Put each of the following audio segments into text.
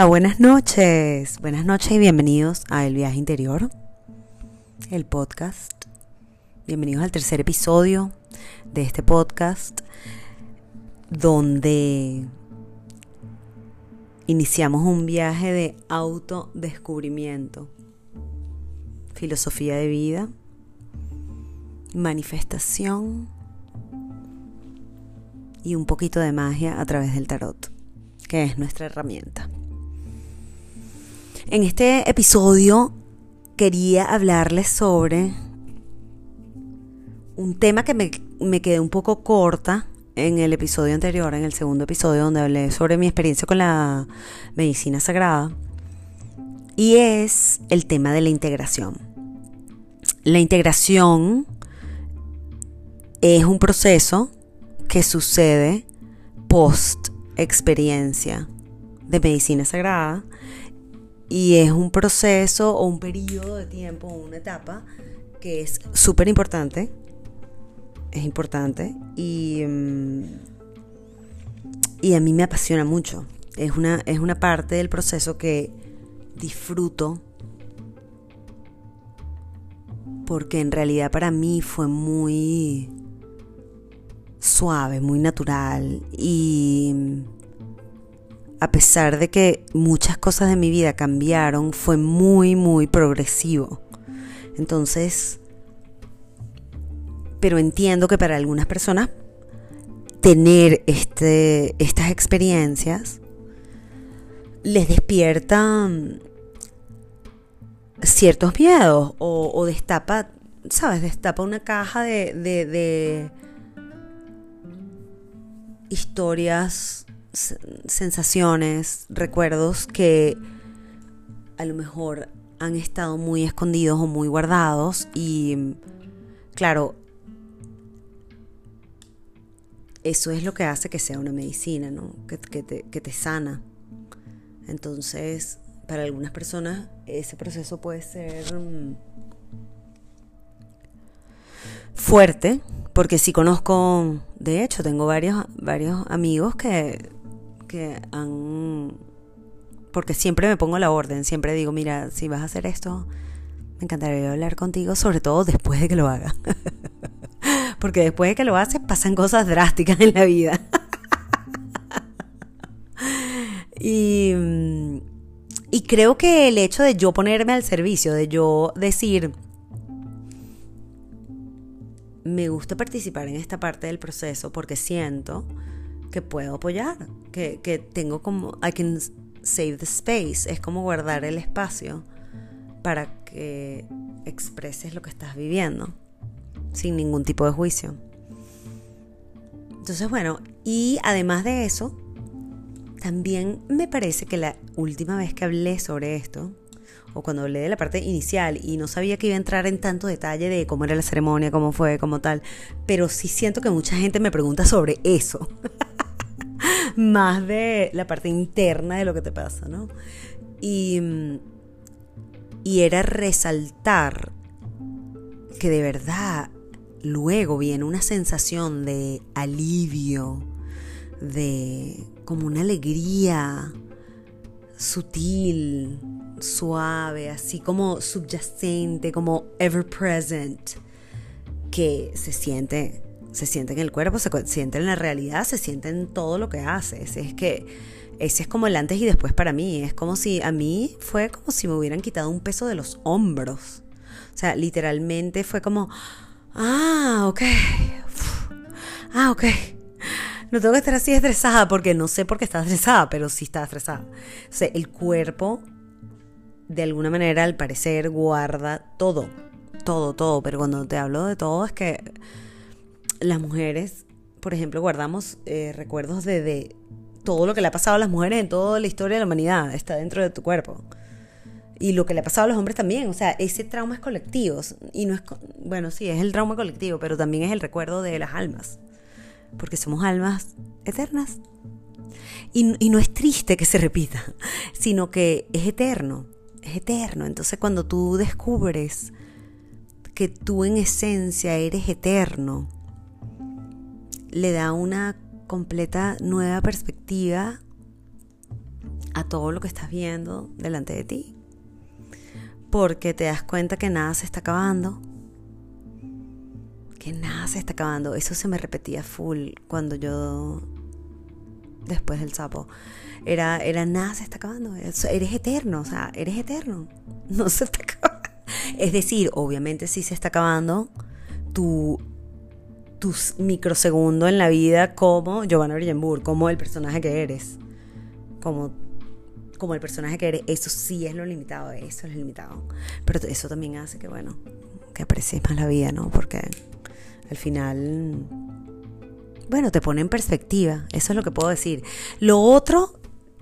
Ah, buenas noches, buenas noches y bienvenidos a El Viaje Interior, el podcast. Bienvenidos al tercer episodio de este podcast donde iniciamos un viaje de autodescubrimiento, filosofía de vida, manifestación y un poquito de magia a través del tarot, que es nuestra herramienta. En este episodio quería hablarles sobre un tema que me, me, quedé un poco corta en el episodio anterior, en el segundo episodio donde hablé sobre mi experiencia con la medicina sagrada, y es el tema de la integración. La integración es un proceso que sucede post experiencia de medicina sagrada y es un proceso o un periodo de tiempo o una etapa que es súper importante. Es importante y, mm, y a mí me apasiona mucho. Es una, es una parte del proceso que disfruto porque en realidad para mí fue muy suave, muy natural y a pesar de que muchas cosas de mi vida cambiaron, fue muy, muy progresivo. Entonces, pero entiendo que para algunas personas tener este, estas experiencias les despiertan ciertos miedos o, destapa, ¿sabes? Destapa una caja de historias sensaciones, recuerdos que a lo mejor han estado muy escondidos o muy guardados y claro, eso es lo que hace que sea una medicina, ¿no? Que, te, que te sana. Entonces, para algunas personas ese proceso puede ser mm, fuerte, porque si conozco, de hecho, tengo varios, varios amigos que que han... Porque siempre me pongo la orden, siempre digo, mira, si vas a hacer esto, me encantaría hablar contigo, sobre todo después de que lo haga. Porque después de que lo haces pasan cosas drásticas en la vida. y, y creo que el hecho de yo ponerme al servicio, de yo decir, me gusta participar en esta parte del proceso porque siento que puedo apoyar, que, que tengo como, I can save the space, es como guardar el espacio para que expreses lo que estás viviendo, sin ningún tipo de juicio. Entonces, bueno, y además de eso, también me parece que la última vez que hablé sobre esto, o cuando hablé de la parte inicial y no sabía que iba a entrar en tanto detalle de cómo era la ceremonia, cómo fue, cómo tal, pero sí siento que mucha gente me pregunta sobre eso. más de la parte interna de lo que te pasa, ¿no? Y, y era resaltar que de verdad luego viene una sensación de alivio, de como una alegría sutil, suave, así como subyacente, como ever present, que se siente se siente en el cuerpo, se siente en la realidad, se siente en todo lo que haces. Es que ese es como el antes y después para mí. Es como si a mí fue como si me hubieran quitado un peso de los hombros. O sea, literalmente fue como, ah, ok. Ah, ok. No tengo que estar así estresada porque no sé por qué está estresada, pero sí está estresada. O sea, el cuerpo, de alguna manera, al parecer, guarda todo. Todo, todo. Pero cuando te hablo de todo es que las mujeres, por ejemplo, guardamos eh, recuerdos de, todo lo que le ha pasado a las mujeres en toda la historia de la humanidad, está dentro de tu cuerpo. Y lo que le ha pasado a los hombres también, o sea, ese trauma es colectivo. Y no es, bueno, sí, es el trauma colectivo, pero también es el recuerdo de las almas. Porque somos almas eternas. Y, y no es triste que se repita, sino que es eterno, es eterno. Entonces cuando tú descubres que tú en esencia eres eterno, le da una completa nueva perspectiva a todo lo que estás viendo delante de ti. Porque te das cuenta que nada se está acabando. Que nada se está acabando. Eso se me repetía full cuando yo, después del sapo, era, era nada se está acabando. Eres eterno, o sea, eres eterno. No se está acabando. Es decir, obviamente sí se está acabando tu, tus microsegundos en la vida como Giovanna Brillenburg, como el personaje que eres. Como como el personaje que eres, eso sí es lo limitado, eso es lo limitado. Pero eso también hace que, bueno, que aprecies más la vida, ¿no? Porque al final, bueno, te pone en perspectiva, eso es lo que puedo decir. Lo otro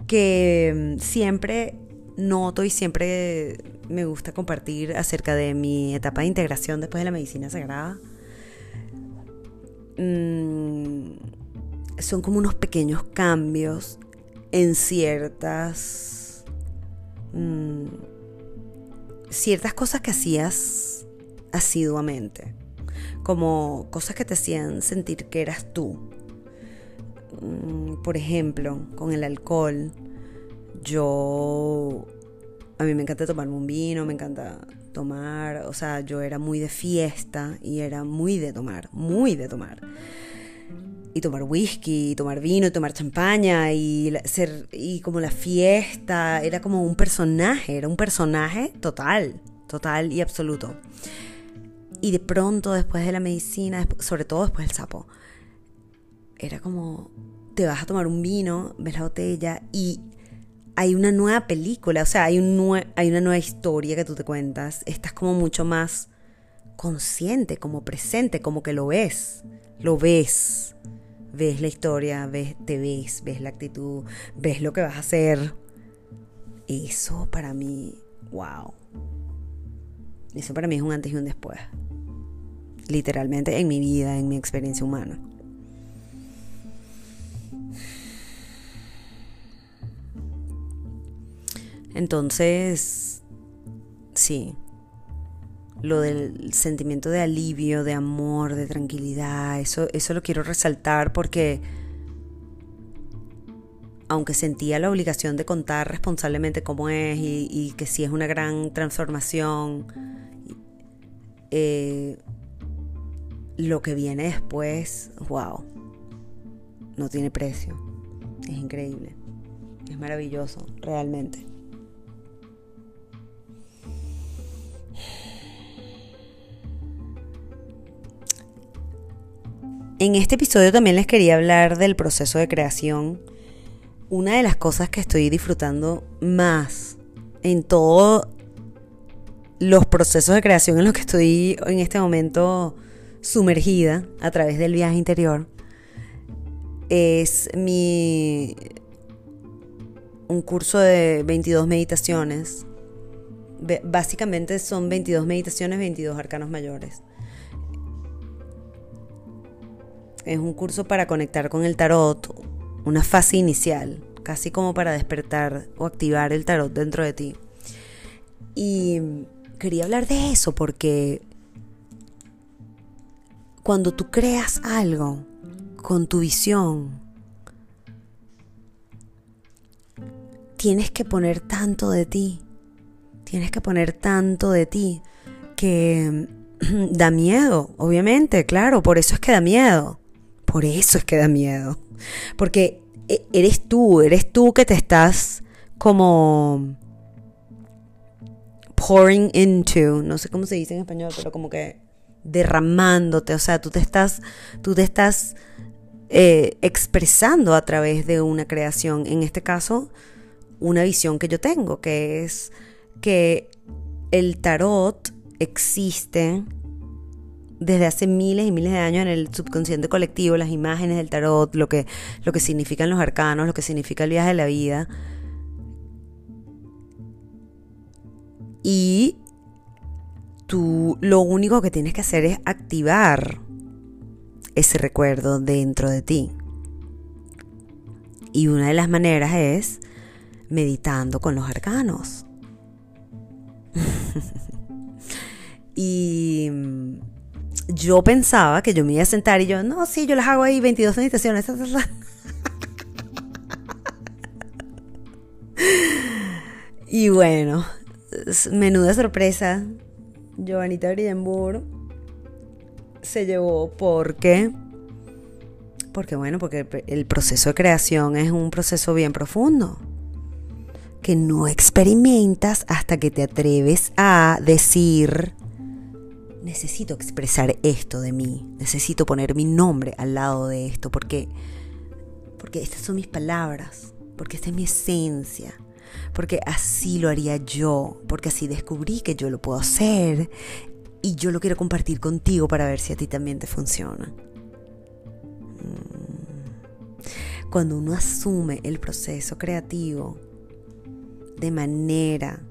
que siempre noto y siempre me gusta compartir acerca de mi etapa de integración después de la medicina sagrada, mm, son como unos pequeños cambios en ciertas... Mm, ciertas cosas que hacías asiduamente, como cosas que te hacían sentir que eras tú. Mm, por ejemplo, con el alcohol, yo... A mí me encanta tomarme un vino, me encanta tomar, o sea, yo era muy de fiesta y era muy de tomar, muy de tomar y tomar whisky, y tomar vino, y tomar champaña y ser y como la fiesta, era como un personaje, era un personaje total, total y absoluto. Y de pronto después de la medicina, sobre todo después del sapo, era como te vas a tomar un vino, ves la botella y hay una nueva película, o sea, hay, un hay una nueva historia que tú te cuentas, estás como mucho más consciente, como presente, como que lo ves, lo ves ves la historia, ves, te ves, ves la actitud, ves lo que vas a hacer. Eso para mí, wow. Eso para mí es un antes y un después. Literalmente en mi vida, en mi experiencia humana. Entonces, sí, lo del sentimiento de alivio, de amor, de tranquilidad, eso, eso lo quiero resaltar porque aunque sentía la obligación de contar responsablemente cómo es y, que sí es una gran transformación, eh, lo que viene después, wow, no tiene precio, es increíble, es maravilloso, realmente. En este episodio también les quería hablar del proceso de creación. Una de las cosas que estoy disfrutando más en todos los procesos de creación en los que estoy en este momento sumergida a través del viaje interior es mi un curso de 22 meditaciones. Básicamente son 22 meditaciones, 22 arcanos mayores. Es un curso para conectar con el tarot, una fase inicial, casi como para despertar o activar el tarot dentro de ti. Y quería hablar de eso porque cuando tú creas algo con tu visión, tienes que poner tanto de ti, tienes que poner tanto de ti que da miedo, obviamente, claro, por eso es que da miedo. Por eso es que da miedo. Porque e, eres tú, eres tú que te estás como pouring into, no sé cómo se dice en español, pero como que derramándote, o sea, tú te estás, tú te estás eh, expresando a través de una creación, en este caso, una visión que yo tengo, que es que el tarot existe desde hace miles y miles de años en el subconsciente colectivo, las imágenes del tarot, lo que, lo que significan los arcanos, lo que significa el viaje de la vida. Y tú lo único que tienes que hacer es activar ese recuerdo dentro de ti. Y una de las maneras es meditando con los arcanos. y yo pensaba que yo me iba a sentar y yo, no, sí, yo las hago ahí 22 meditaciones. y bueno, menuda sorpresa. Giovanita Brillenburg se llevó porque porque bueno, porque el proceso de creación es un proceso bien profundo que no experimentas hasta que te atreves a decir necesito expresar esto de mí, necesito poner mi nombre al lado de esto porque porque estas son mis palabras, porque esta es mi esencia, porque así lo haría yo, porque así descubrí que yo lo puedo hacer y yo lo quiero compartir contigo para ver si a ti también te funciona. Mm. Cuando uno asume el proceso creativo de manera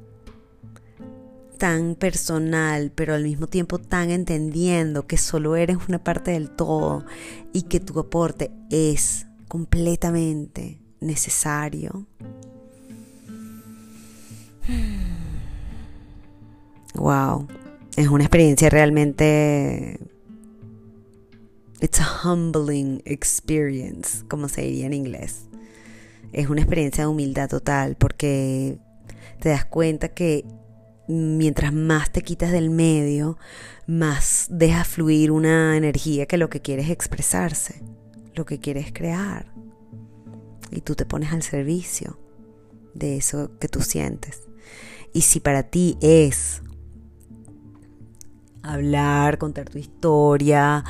tan personal, pero al mismo tiempo tan entendiendo que solo eres una parte del todo y que tu aporte es completamente necesario. Wow, es una experiencia realmente It's a humbling experience, como se diría en inglés. Es una experiencia de humildad total porque te das cuenta que mientras más te quitas del medio, más deja fluir una energía que lo que quieres expresarse, lo que quieres crear. Y tú te pones al servicio de eso que tú sientes. Y si para ti es hablar, contar tu historia,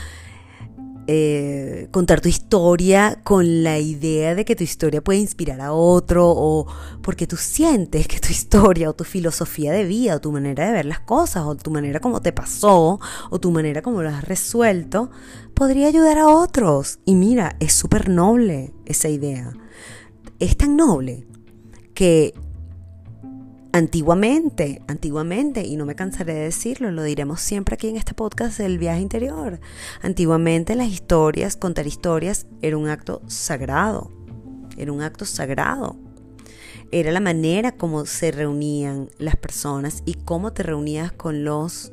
eh, contar tu historia con la idea de que tu historia puede inspirar a otro o porque tú sientes que tu historia o tu filosofía de vida o tu manera de ver las cosas o tu manera como te pasó o tu manera como lo has resuelto podría ayudar a otros. Y mira, es súper noble esa idea. Es tan noble que Antiguamente, antiguamente, y no me cansaré de decirlo, lo diremos siempre aquí en este podcast del viaje interior. Antiguamente las historias, contar historias, era un acto sagrado. Era un acto sagrado. Era la manera como se reunían las personas y cómo te reunías con los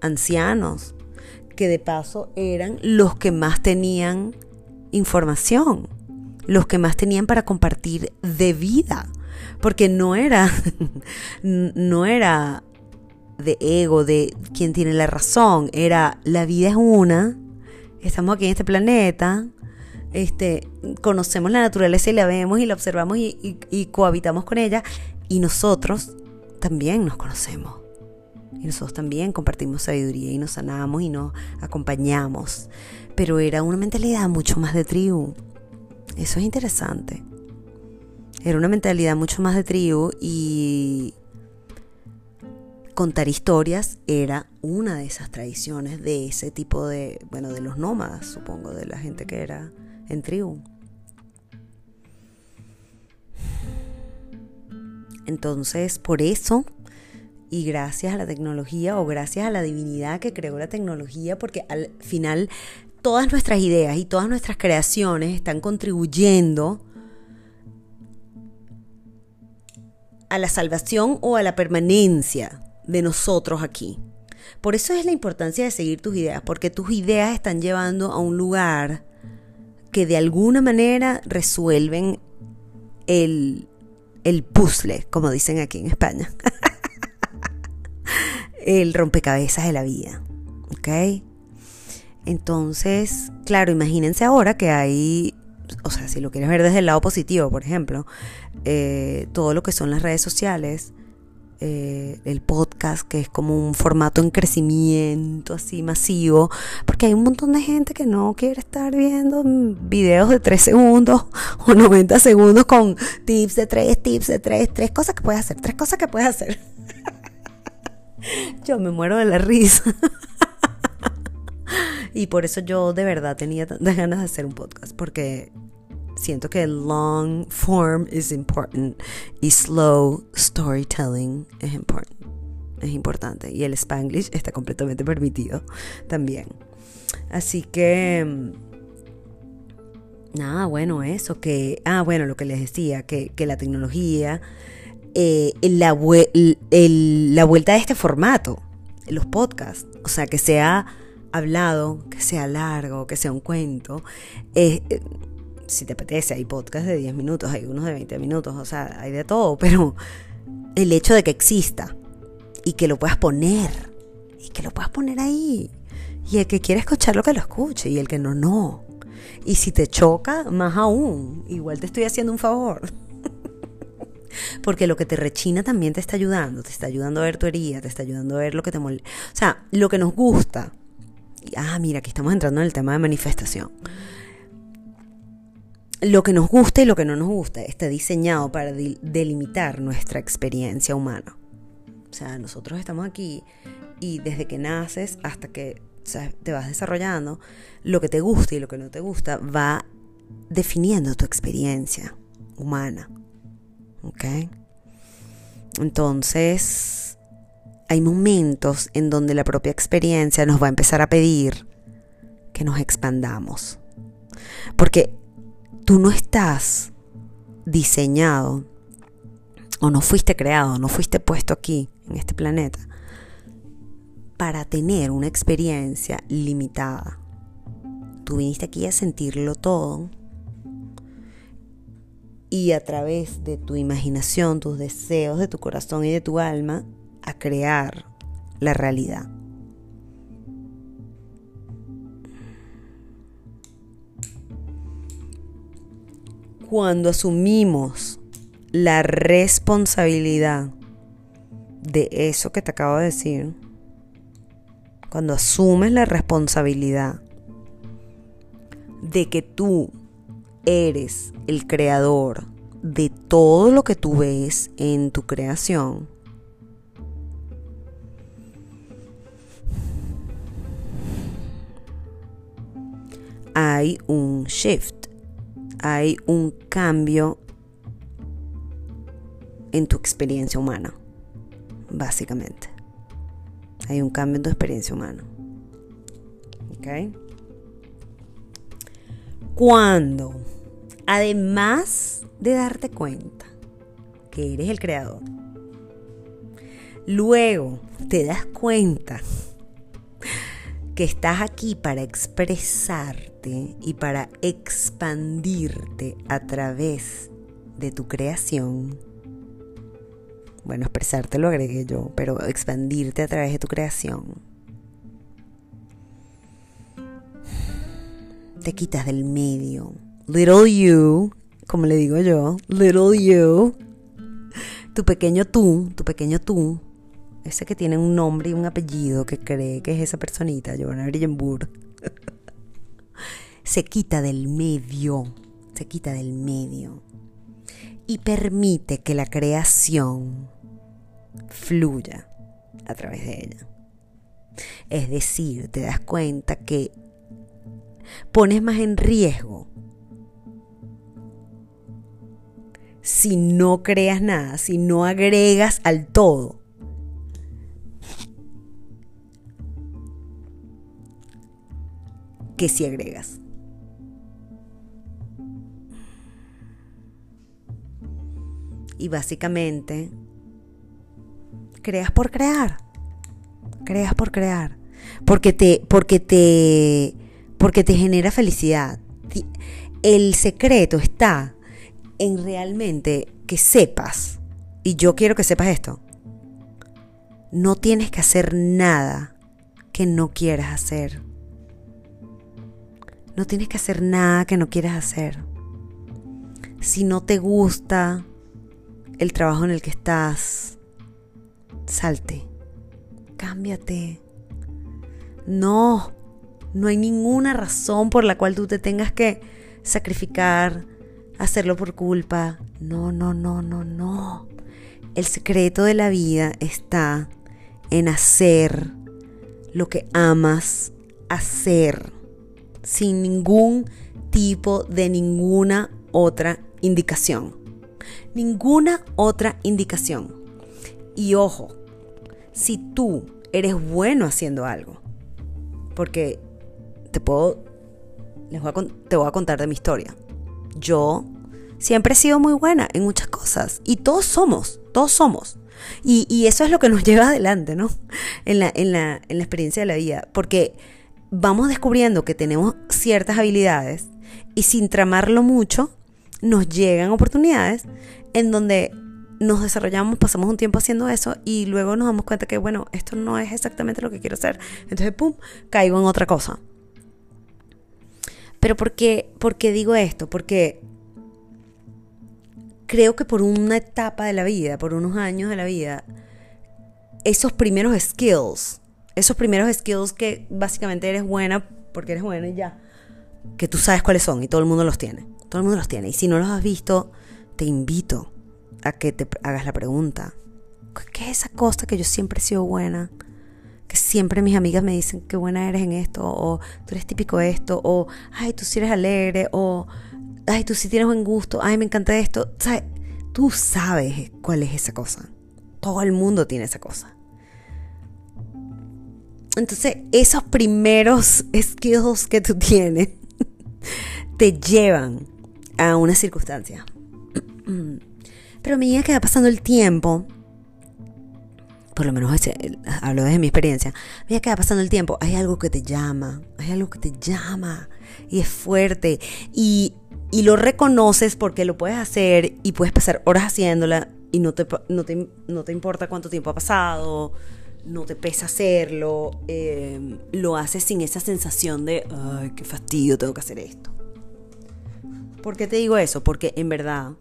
ancianos, que de paso eran los que más tenían información, los que más tenían para compartir de vida porque no era, no era de ego, de quien tiene la razón, era la vida es una, estamos aquí en este planeta, este, conocemos la naturaleza y la vemos y la observamos y, y cohabitamos con ella y nosotros también nos conocemos. Y nosotros también compartimos sabiduría y nos sanamos y nos acompañamos. Pero era una mentalidad mucho más de tribu. Eso es interesante. Era una mentalidad mucho más de tribu y contar historias era una de esas tradiciones de ese tipo de, bueno, de los nómadas, supongo, de la gente que era en tribu. Entonces, por eso, y gracias a la tecnología o gracias a la divinidad que creó la tecnología, porque al final todas nuestras ideas y todas nuestras creaciones están contribuyendo a la salvación o a la permanencia de nosotros aquí. Por eso es la importancia de seguir tus ideas, porque tus ideas están llevando a un lugar que de alguna manera resuelven el, el puzzle, como dicen aquí en España. el rompecabezas de la vida. ¿Ok? Entonces, claro, imagínense ahora que hay o sea, si lo quieres ver desde el lado positivo, por ejemplo, eh, todo lo que son las redes sociales, eh, el podcast, que es como un formato en crecimiento así masivo, porque hay un montón de gente que no quiere estar viendo videos de 3 segundos o 90 segundos con tips de 3, tips de 3, tres cosas que puedes hacer, tres cosas que puedes hacer. Yo me muero de la risa. Y por eso yo de verdad tenía tantas ganas de hacer un podcast, porque siento que long form is important y slow storytelling es important. Es importante. Y el spanglish está completamente permitido también. Así que nada, bueno, eso, que, ah, bueno, lo que les decía, que, la tecnología, eh, la, la vuelta de este formato, los podcasts, o sea, que sea hablado, que sea largo, que sea un cuento, eh, si te apetece, hay podcasts de 10 minutos, hay unos de 20 minutos, o sea, hay de todo, pero el hecho de que exista y que lo puedas poner, y que lo puedas poner ahí, y el que quiere escucharlo que lo escuche, y el que no, no. Y si te choca, más aún, igual te estoy haciendo un favor. Porque lo que te rechina también te está ayudando, te está ayudando a ver tu herida, te está ayudando a ver lo que te molesta. O sea, lo que nos gusta. Ah, mira, aquí estamos entrando en el tema de manifestación. Lo que nos gusta y lo que no nos gusta está diseñado para delimitar nuestra experiencia humana. O sea, nosotros estamos aquí y desde que naces hasta que te vas desarrollando, lo que te gusta y lo que no te gusta va definiendo tu experiencia humana. ¿Ok? Entonces, hay momentos en donde la propia experiencia nos va a empezar a pedir que nos expandamos. Porque tú no estás diseñado o no fuiste creado, no fuiste puesto aquí, en este planeta, para tener una experiencia limitada. Tú viniste aquí a sentirlo todo y a través de tu imaginación, tus deseos, de tu corazón y de tu alma, a crear la realidad. Cuando asumimos la responsabilidad de eso que te acabo de decir, cuando asumes la responsabilidad de que tú eres el creador de todo lo que tú ves en tu creación, hay un shift, hay un cambio en tu experiencia humana, básicamente. Hay un cambio en tu experiencia humana. ¿Ok? Cuando, además de darte cuenta que eres el creador, luego te das cuenta que estás aquí para expresarte y para expandirte a través de tu creación, bueno, expresarte lo agregué yo, pero expandirte a través de tu creación. Te quitas del medio. Little you, como le digo yo, little you. Tu pequeño tú, tu pequeño tú, ese que tiene un nombre y un apellido que cree que es esa personita, Giovanna Brillenburg, se quita del medio, se quita del medio y permite que la creación fluya a través de ella. Es decir, te das cuenta que pones más en riesgo si no creas nada, si no agregas al todo. Que si agregas. Y básicamente creas por crear. Creas por crear. Porque te, porque te, porque te genera felicidad. El secreto está en realmente que sepas, y yo quiero que sepas esto, no tienes que hacer nada que no quieras hacer. No tienes que hacer nada que no quieras hacer. Si no te gusta el trabajo en el que estás, salte, cámbiate. No, no hay ninguna razón por la cual tú te tengas que sacrificar, hacerlo por culpa. No, no, no, no, no. El secreto de la vida está en hacer lo que amas hacer, sin ningún tipo de ninguna otra indicación. Ninguna otra indicación. Y ojo, si tú eres bueno haciendo algo, porque te puedo, les voy a, te voy a contar de mi historia. Yo siempre he sido muy buena en muchas cosas y todos somos, todos somos. Y, y eso es lo que nos lleva adelante, ¿no? En la, en, la, en la experiencia de la vida, porque vamos descubriendo que tenemos ciertas habilidades y sin tramarlo mucho, nos llegan oportunidades en donde nos desarrollamos, pasamos un tiempo haciendo eso y luego nos damos cuenta que, bueno, esto no es exactamente lo que quiero hacer. Entonces, ¡pum!, caigo en otra cosa. Pero ¿por qué, ¿por qué digo esto? Porque creo que por una etapa de la vida, por unos años de la vida, esos primeros skills, esos primeros skills que básicamente eres buena porque eres buena y ya, que tú sabes cuáles son y todo el mundo los tiene. Todo el mundo los tiene. Y si no los has visto, te invito a que te hagas la pregunta. ¿Qué es esa cosa que yo siempre he sido buena? Que siempre mis amigas me dicen qué buena eres en esto, o tú eres típico esto, o ay, tú sí eres alegre, o ay, tú sí tienes buen gusto, ay, me encanta esto. Tú sabes cuál es esa cosa. Todo el mundo tiene esa cosa. Entonces, esos primeros skills que tú tienes te llevan a una circunstancia. Pero a medida que va pasando el tiempo, por lo menos hablo desde mi experiencia, a medida que va pasando el tiempo, hay algo que te llama, hay algo que te llama y es fuerte y, y lo reconoces porque lo puedes hacer y puedes pasar horas haciéndola y no te, no te, no te importa cuánto tiempo ha pasado, no te pesa hacerlo, eh, lo haces sin esa sensación de, ay, qué fastidio, tengo que hacer esto. ¿Por qué te digo eso? Porque en verdad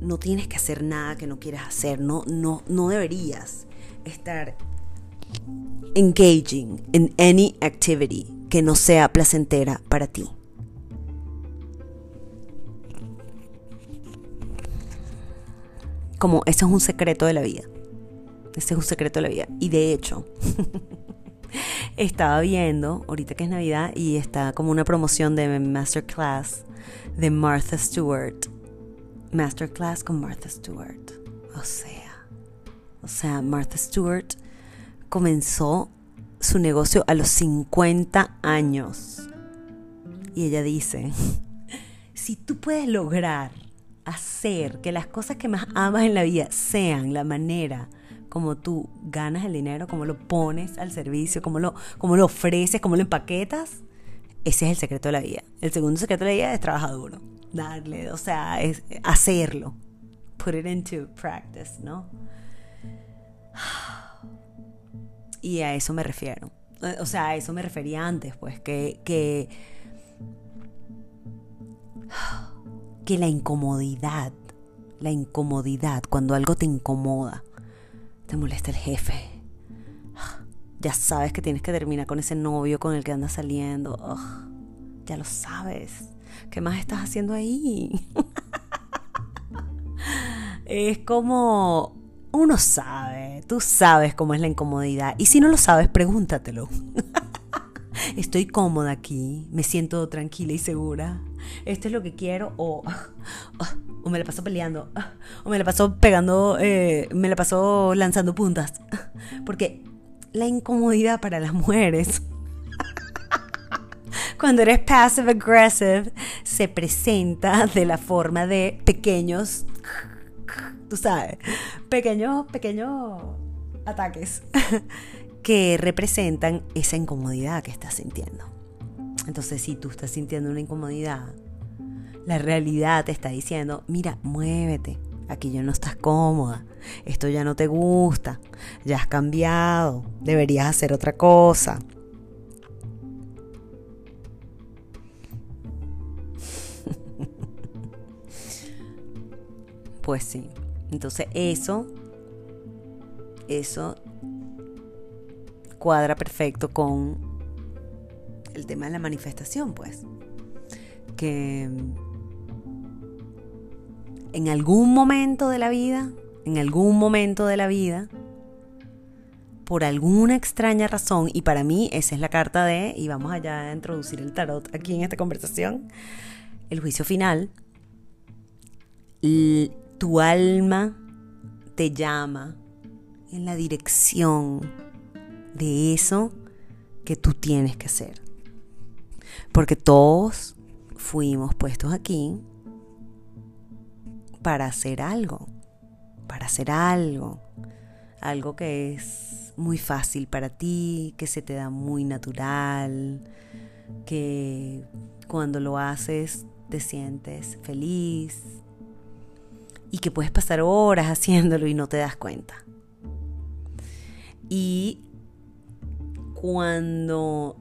no tienes que hacer nada que no quieras hacer, no, no, no deberías estar engaging in any activity que no sea placentera para ti. Como eso es un secreto de la vida. Ese es un secreto de la vida. Y de hecho, estaba viendo, ahorita que es Navidad, y está como una promoción de Masterclass de Martha Stewart. Masterclass con Martha Stewart. O sea, o sea, Martha Stewart comenzó su negocio a los 50 años. Y ella dice, si tú puedes lograr hacer que las cosas que más amas en la vida sean la manera como tú ganas el dinero, como lo pones al servicio, como lo, como lo ofreces, como lo empaquetas, ese es el secreto de la vida. El segundo secreto de la vida es trabajar duro, darle, o sea, hacerlo, put it into practice, ¿no? Y a eso me refiero. O sea, a eso me refería antes, pues, que, que, que la incomodidad, la incomodidad, cuando algo te incomoda, te molesta el jefe, ya sabes que tienes que terminar con ese novio con el que andas saliendo. ya lo sabes. ¿Qué más estás haciendo ahí? es como uno sabe, tú sabes cómo es la incomodidad. Y si no lo sabes, pregúntatelo. Estoy cómoda aquí, me siento tranquila y segura. Esto es lo que quiero o, o me la paso peleando o me la paso pegando, eh, me la paso lanzando puntas. Porque la incomodidad para las mujeres. Cuando eres passive aggressive, se presenta de la forma de pequeños, tú sabes, pequeños, pequeños ataques que representan esa incomodidad que estás sintiendo. Entonces, si tú estás sintiendo una incomodidad, la realidad te está diciendo, mira, muévete, aquí ya no estás cómoda, esto ya no te gusta, ya has cambiado, deberías hacer otra cosa. pues sí, entonces eso, eso cuadra perfecto con el tema de la manifestación, pues. Que en algún momento de la vida, en algún momento de la vida, por alguna extraña razón, y para mí esa es la carta de, y vamos allá a introducir el tarot aquí en esta conversación, el juicio final, tu alma te llama en la dirección de eso que tú tienes que hacer. Porque todos fuimos puestos aquí para hacer algo, para hacer algo, algo que es muy fácil para ti, que se te da muy natural, que cuando lo haces te sientes feliz y que puedes pasar horas haciéndolo y no te das cuenta. Y cuando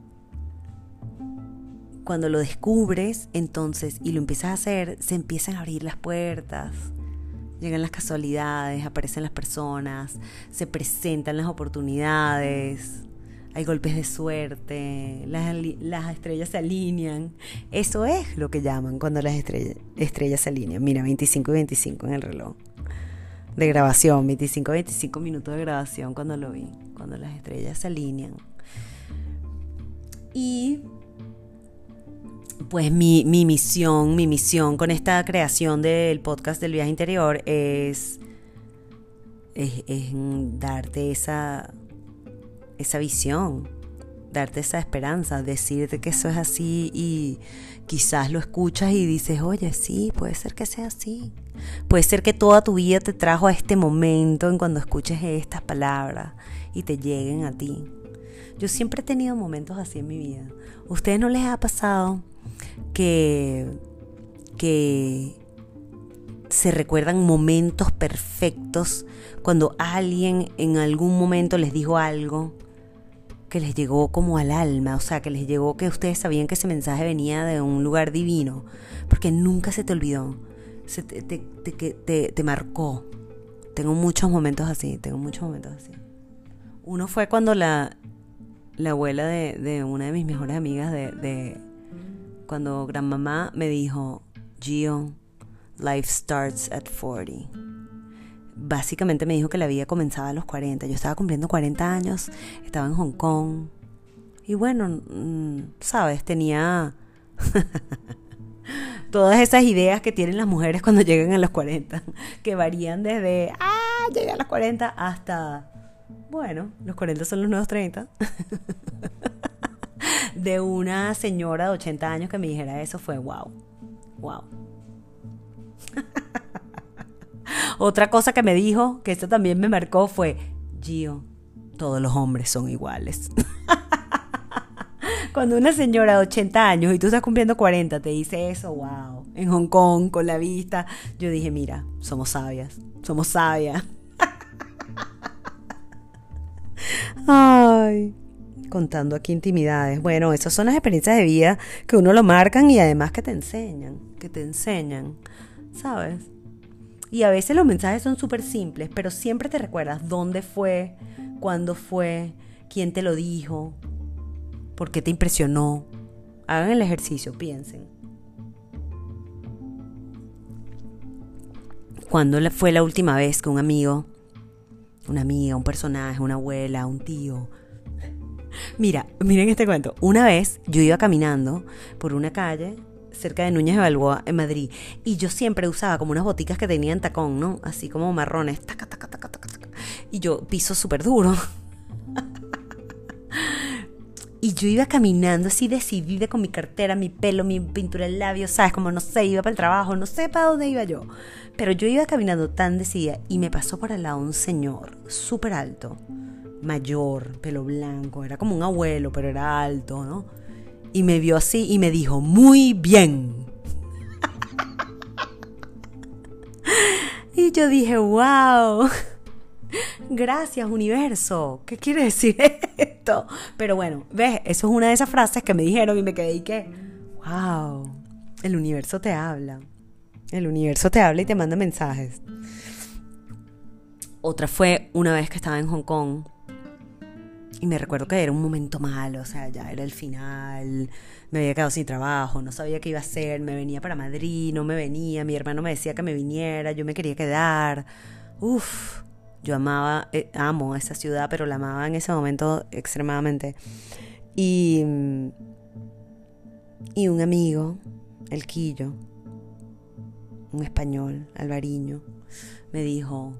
cuando lo descubres, entonces, y lo empiezas a hacer, se empiezan a abrir las puertas, llegan las casualidades, aparecen las personas, se presentan las oportunidades, hay golpes de suerte, las, estrellas se alinean. Eso es lo que llaman cuando las estrellas, estrellas se alinean. Mira, 25 y 25 en el reloj de grabación, 25 y 25 minutos de grabación cuando lo vi, cuando las estrellas se alinean. Y pues mi, misión, mi misión con esta creación del podcast del viaje interior es, es, darte esa, esa visión, darte esa esperanza, decirte que eso es así y quizás lo escuchas y dices, oye, sí, puede ser que sea así. Puede ser que toda tu vida te trajo a este momento en cuando escuches estas palabras y te lleguen a ti. Yo siempre he tenido momentos así en mi vida. ¿Ustedes no les ha pasado? Que, que se recuerdan momentos perfectos cuando alguien en algún momento les dijo algo que les llegó como al alma, o sea, que les llegó que ustedes sabían que ese mensaje venía de un lugar divino, porque nunca se te olvidó, te, te, te, te marcó. Tengo muchos momentos así, tengo muchos momentos así. Uno fue cuando la, la abuela de, una de mis mejores amigas de cuando gran mamá me dijo, Gio, life starts at 40. Básicamente me dijo que la vida comenzaba a los 40. Yo estaba cumpliendo 40 años, estaba en Hong Kong. Y bueno, mm, sabes, tenía todas esas ideas que tienen las mujeres cuando llegan a los 40, que varían desde, ah, llegué a los 40 hasta, bueno, los 40 son los nuevos 30. de una señora de 80 años que me dijera eso fue wow, wow. Otra cosa que me dijo, que esto también me marcó, fue, Gio, todos los hombres son iguales. Cuando una señora de 80 años y tú estás cumpliendo 40 te dice eso, wow, en Hong Kong, con la vista, yo dije, mira, somos sabias, somos sabias. Ay contando aquí intimidades. Bueno, esas son las experiencias de vida que uno lo marcan y además que te enseñan, que te enseñan, ¿sabes? Y a veces los mensajes son súper simples, pero siempre te recuerdas dónde fue, cuándo fue, quién te lo dijo, por qué te impresionó. Hagan el ejercicio, piensen. ¿Cuándo fue la última vez que un amigo, una amiga, un personaje, una abuela, un tío, Mira, miren este cuento. Una vez yo iba caminando por una calle cerca de Núñez de Balboa en Madrid y yo siempre usaba como unas boticas que tenían tacón, ¿no? Así como marrones. y yo piso súper duro. Y yo iba caminando así decidida con mi cartera, mi pelo, mi pintura en labios, ¿sabes? Como no sé, iba para el trabajo, no sé para dónde iba yo. Pero yo iba caminando tan decidida y me pasó por al lado un señor súper alto mayor, pelo blanco, era como un abuelo, pero era alto, ¿no? Y me vio así y me dijo, muy bien. y yo dije, wow. Gracias, universo. ¿Qué quiere decir esto? Pero bueno, ves, eso es una de esas frases que me dijeron y me quedé y que, wow, el universo te habla. El universo te habla y te manda mensajes. Otra fue una vez que estaba en Hong Kong y me recuerdo que era un momento malo, o sea, ya era el final, me había quedado sin trabajo, no sabía qué iba a hacer, me venía para Madrid, no me venía, mi hermano me decía que me viniera, yo me quería quedar. Uf, yo amaba, eh, amo esa ciudad, pero la amaba en ese momento extremadamente. Y, y un amigo, el Quillo, un español, Alvariño, me dijo,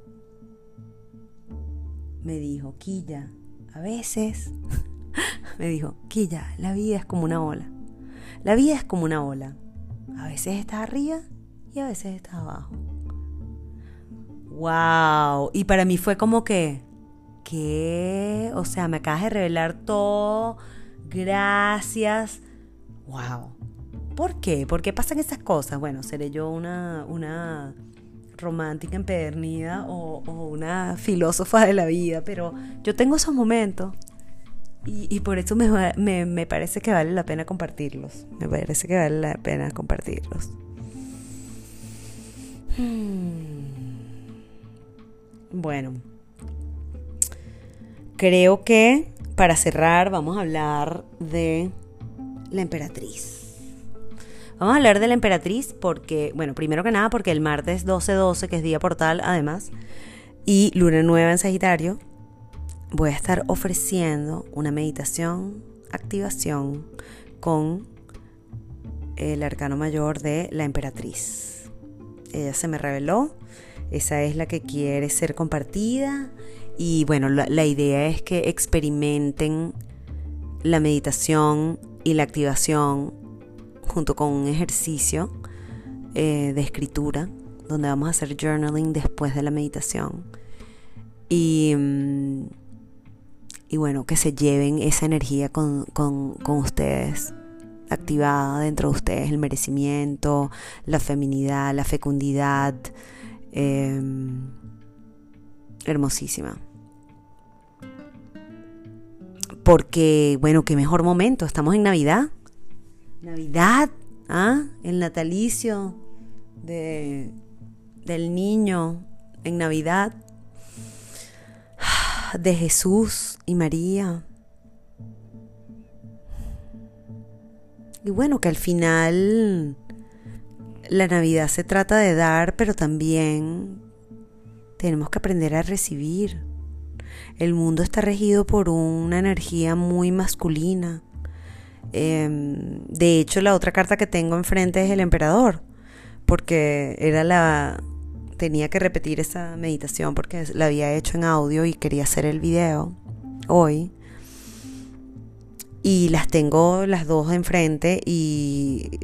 me dijo, Quilla, a veces me dijo, Quilla, la vida es como una ola. La vida es como una ola. A veces estás arriba y a veces estás abajo. ¡Wow! Y para mí fue como que, ¿qué? O sea, me acabas de revelar todo. Gracias. ¡Wow! ¿Por qué? ¿Por qué pasan esas cosas? Bueno, seré yo una, una romántica empedernida o, una filósofa de la vida, pero yo tengo esos momentos y, por eso me, parece que vale la pena compartirlos. Me parece que vale la pena compartirlos. Hmm. Bueno, creo que para cerrar vamos a hablar de la emperatriz. Vamos a hablar de la emperatriz porque, bueno, primero que nada porque el martes 12-12, que es día portal además, y luna nueva en Sagitario, voy a estar ofreciendo una meditación, activación con el arcano mayor de la emperatriz. Ella se me reveló, esa es la que quiere ser compartida y bueno, la, idea es que experimenten la meditación y la activación junto con un ejercicio eh, de escritura donde vamos a hacer journaling después de la meditación. Y, mm, y bueno, que se lleven esa energía con, ustedes, activada dentro de ustedes, el merecimiento, la feminidad, la fecundidad. Em, hermosísima. Porque, bueno, qué mejor momento, estamos en Navidad. Navidad, ¿ah? El natalicio de, del niño en Navidad de Jesús y María. Y bueno, que al final la Navidad se trata de dar, pero también tenemos que aprender a recibir. El mundo está regido por una energía muy masculina. Em, de hecho, la otra carta que tengo enfrente es el emperador, porque era la, tenía que repetir esa meditación porque la había hecho en audio y quería hacer el video hoy. Y las tengo las dos enfrente y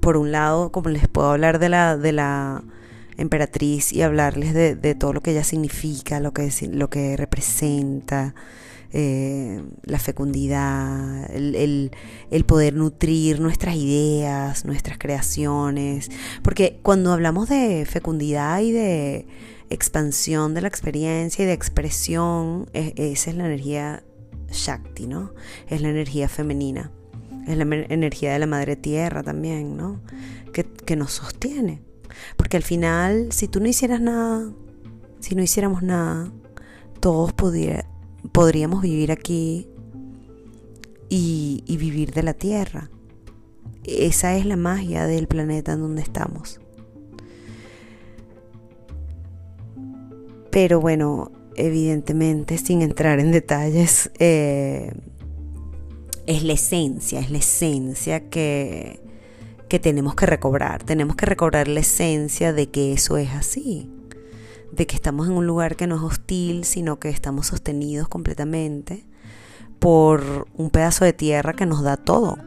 por un lado, como les puedo hablar de la, de la emperatriz y hablarles de, de todo lo que ella significa, lo que, lo que representa, eh, la fecundidad, el, poder nutrir nuestras ideas, nuestras creaciones. Porque cuando hablamos de fecundidad y de expansión de la experiencia y de expresión, esa es la energía Shakti, ¿no? Es la energía femenina. Es la energía de la madre tierra también, ¿no? Que, que nos sostiene. Porque al final, si tú no hicieras nada, si no hiciéramos nada, todos pudiera, podríamos vivir aquí y, vivir de la Tierra. Esa es la magia del planeta en donde estamos. Pero bueno, evidentemente, sin entrar en detalles, eh, es la esencia, es la esencia que, que tenemos que recobrar. Tenemos que recobrar la esencia de que eso es así de que estamos en un lugar que no es hostil, sino que estamos sostenidos completamente por un pedazo de tierra que nos da todo.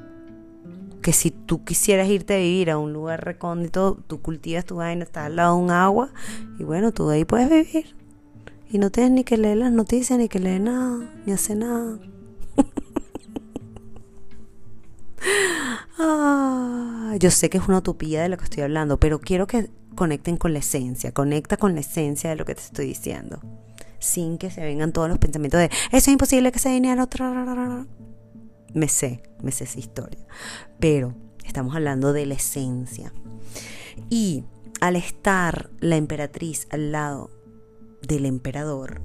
Que si tú quisieras irte a vivir a un lugar recóndito, tú cultivas tu vaina, estás al lado de un agua y bueno, tú de ahí puedes vivir. Y no tienes ni que leer las noticias, ni que leer nada, ni hacer nada. ah, yo sé que es una utopía de lo que estoy hablando, pero quiero que conecten con la esencia, conecta con la esencia de lo que te estoy diciendo, sin que se vengan todos los pensamientos de, eso es imposible que se dinero, me sé, me sé esa historia, pero estamos hablando de la esencia. Y al estar la emperatriz al lado del emperador,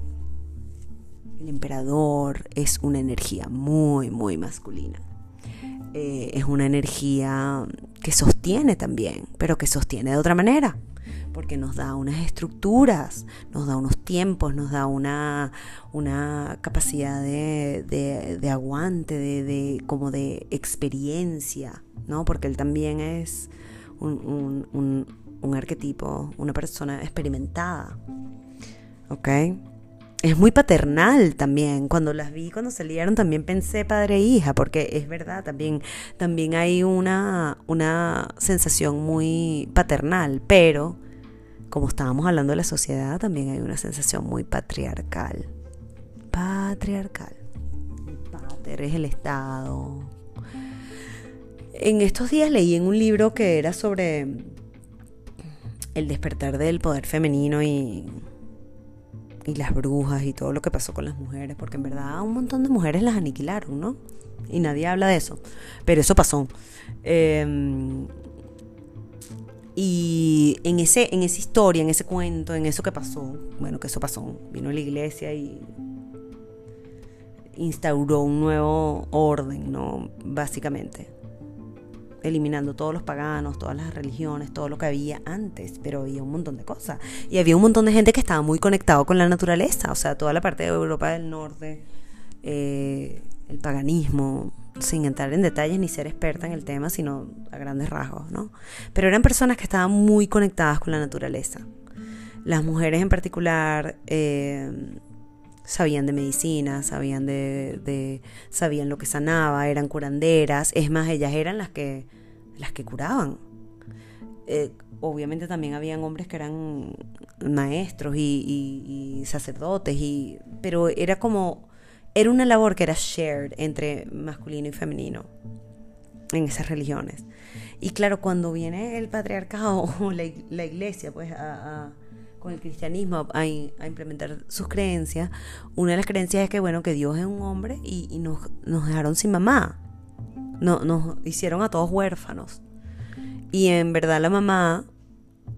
el emperador es una energía muy, muy masculina. Eh, es una energía que sostiene también, pero que sostiene de otra manera, porque nos da unas estructuras, nos da unos tiempos, nos da una, una capacidad de, de, aguante, de, como de experiencia, ¿no? Porque él también es un, un, un arquetipo, una persona experimentada, ¿ok? Es muy paternal también. Cuando las vi, cuando salieron, también pensé padre e hija, porque es verdad, también, también hay una, una sensación muy paternal, pero como estábamos hablando de la sociedad, también hay una sensación muy patriarcal. Patriarcal. El pater es el Estado. en estos días leí en un libro que era sobre el despertar del poder femenino y, y las brujas y todo lo que pasó con las mujeres, porque en verdad un montón de mujeres las aniquilaron, ¿no? Y nadie habla de eso, pero eso pasó. Em, y en, ese, en esa historia, en ese cuento, en eso que pasó, bueno, que eso pasó, vino la iglesia y instauró un nuevo orden, ¿no? Básicamente. Eliminando todos los paganos, todas las religiones, todo lo que había antes, pero había un montón de cosas. Y había un montón de gente que estaba muy conectado con la naturaleza, o sea, toda la parte de Europa del Norte, eh, el paganismo, sin entrar en detalles ni ser experta en el tema, sino a grandes rasgos, ¿no? Pero eran personas que estaban muy conectadas con la naturaleza. Las mujeres en particular eh, sabían de medicina, sabían de, sabían lo que sanaba, eran curanderas, es más, ellas eran las que las que curaban. Eh, obviamente también habían hombres que eran maestros y, y, sacerdotes, y, pero era como, era una labor que era shared entre masculino y femenino en esas religiones. Y claro, cuando viene el patriarcado o la, la iglesia, pues a con el cristianismo a, implementar sus creencias, una de las creencias es que, bueno, que Dios es un hombre y, nos, nos, dejaron sin mamá. No, nos hicieron a todos huérfanos. Y en verdad la mamá,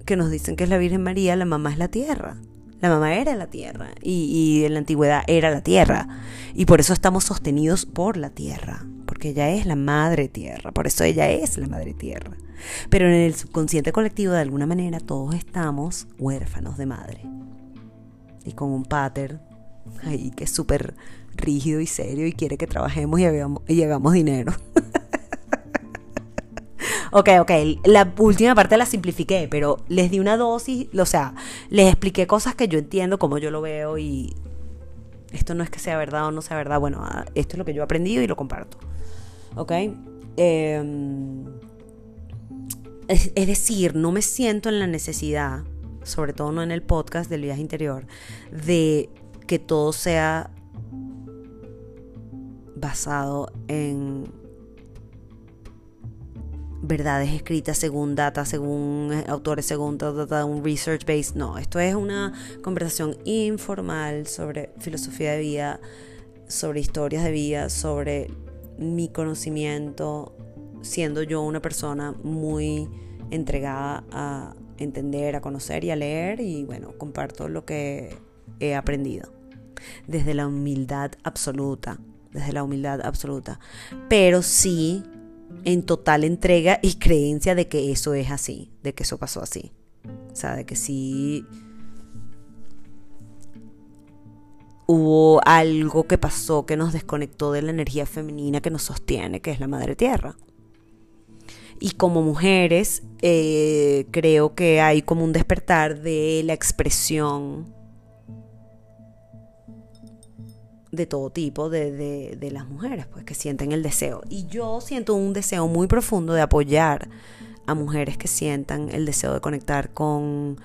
que nos dicen que es la Virgen María, la mamá es la tierra. La mamá era la tierra y, y en la antigüedad era la tierra. Y por eso estamos sostenidos por la tierra, porque ella es la madre tierra, por eso ella es la madre tierra. Pero en el subconsciente colectivo, de alguna manera, todos estamos huérfanos de madre. Y con un pater ahí que es súper rígido y serio y quiere que trabajemos y hagamos, y hagamos dinero. ok, ok, la última parte la simplifiqué, pero les di una dosis, o sea, les expliqué cosas que yo entiendo, como yo lo veo y esto no es que sea verdad o no sea verdad, bueno, ah, esto es lo que yo he aprendido y lo comparto. ¿Ok? Eh, es, decir, no me siento en la necesidad, sobre todo no en el podcast del viaje interior, de que todo sea basado en verdades escritas según data, según autores, según data, un research based. No, esto es una conversación informal sobre filosofía de vida, sobre historias de vida, sobre mi conocimiento siendo yo una persona muy entregada a entender, a conocer y a leer y bueno, comparto lo que he aprendido. Desde la humildad absoluta, desde la humildad absoluta. Pero sí en total entrega y creencia de que eso es así, de que eso pasó así. O sea, de que sí hubo algo que pasó que nos desconectó de la energía femenina que nos sostiene, que es la madre tierra. Y como mujeres, eh, creo que hay como un despertar de la expresión de todo tipo de, de, las mujeres, pues que sienten el deseo. Y yo siento un deseo muy profundo de apoyar a mujeres que sientan el deseo de conectar con,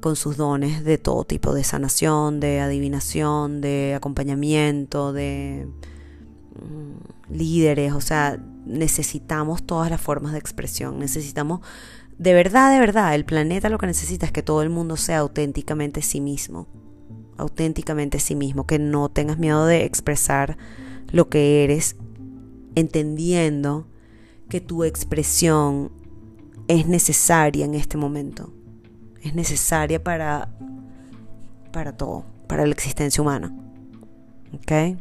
con sus dones de todo tipo, de sanación, de adivinación, de acompañamiento, de mm, líderes, o sea, necesitamos todas las formas de expresión, necesitamos, de verdad, de verdad, el planeta lo que necesita es que todo el mundo sea auténticamente sí mismo, auténticamente sí mismo, que no tengas miedo de expresar lo que eres, entendiendo que tu expresión es necesaria en este momento, es necesaria para, para todo, para la existencia humana. ¿Ok?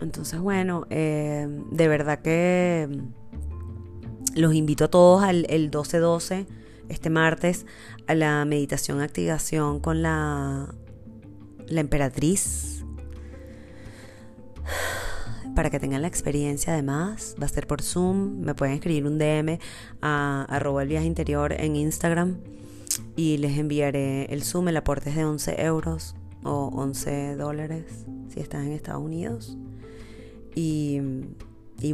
Entonces, bueno, eh, de verdad que los invito a todos al el 12-12, este martes, a la meditación activación con la, la emperatriz. Para que tengan la experiencia. Además, va a ser por Zoom, me pueden escribir un DM a arroba el viaje interior en Instagram y les enviaré el Zoom, el aporte es de 11 euros o 11 dólares si estás en Estados Unidos. Y,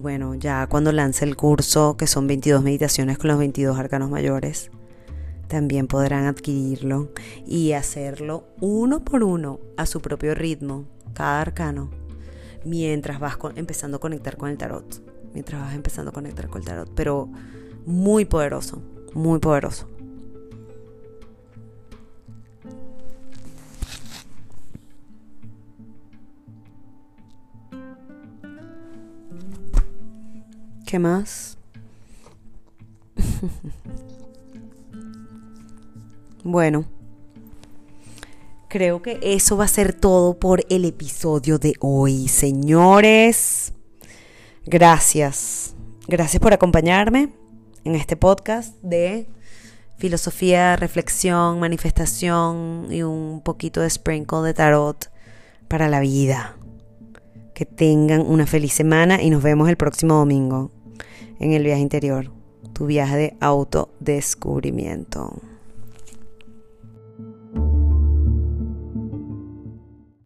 bueno, ya cuando lance el curso, que son 22 meditaciones con los 22 arcanos mayores, también podrán adquirirlo y hacerlo uno por uno a su propio ritmo, cada arcano, mientras vas empezando a conectar con el tarot. mientras vas empezando a conectar con el tarot, pero muy poderoso, muy poderoso. ¿Qué más? bueno, creo que eso va a ser todo por el episodio de hoy, señores. Gracias. Gracias por acompañarme en este podcast de filosofía, reflexión, manifestación y un poquito de sprinkle de tarot para la vida. Que tengan una feliz semana y nos vemos el próximo domingo en el viaje interior, tu viaje de autodescubrimiento.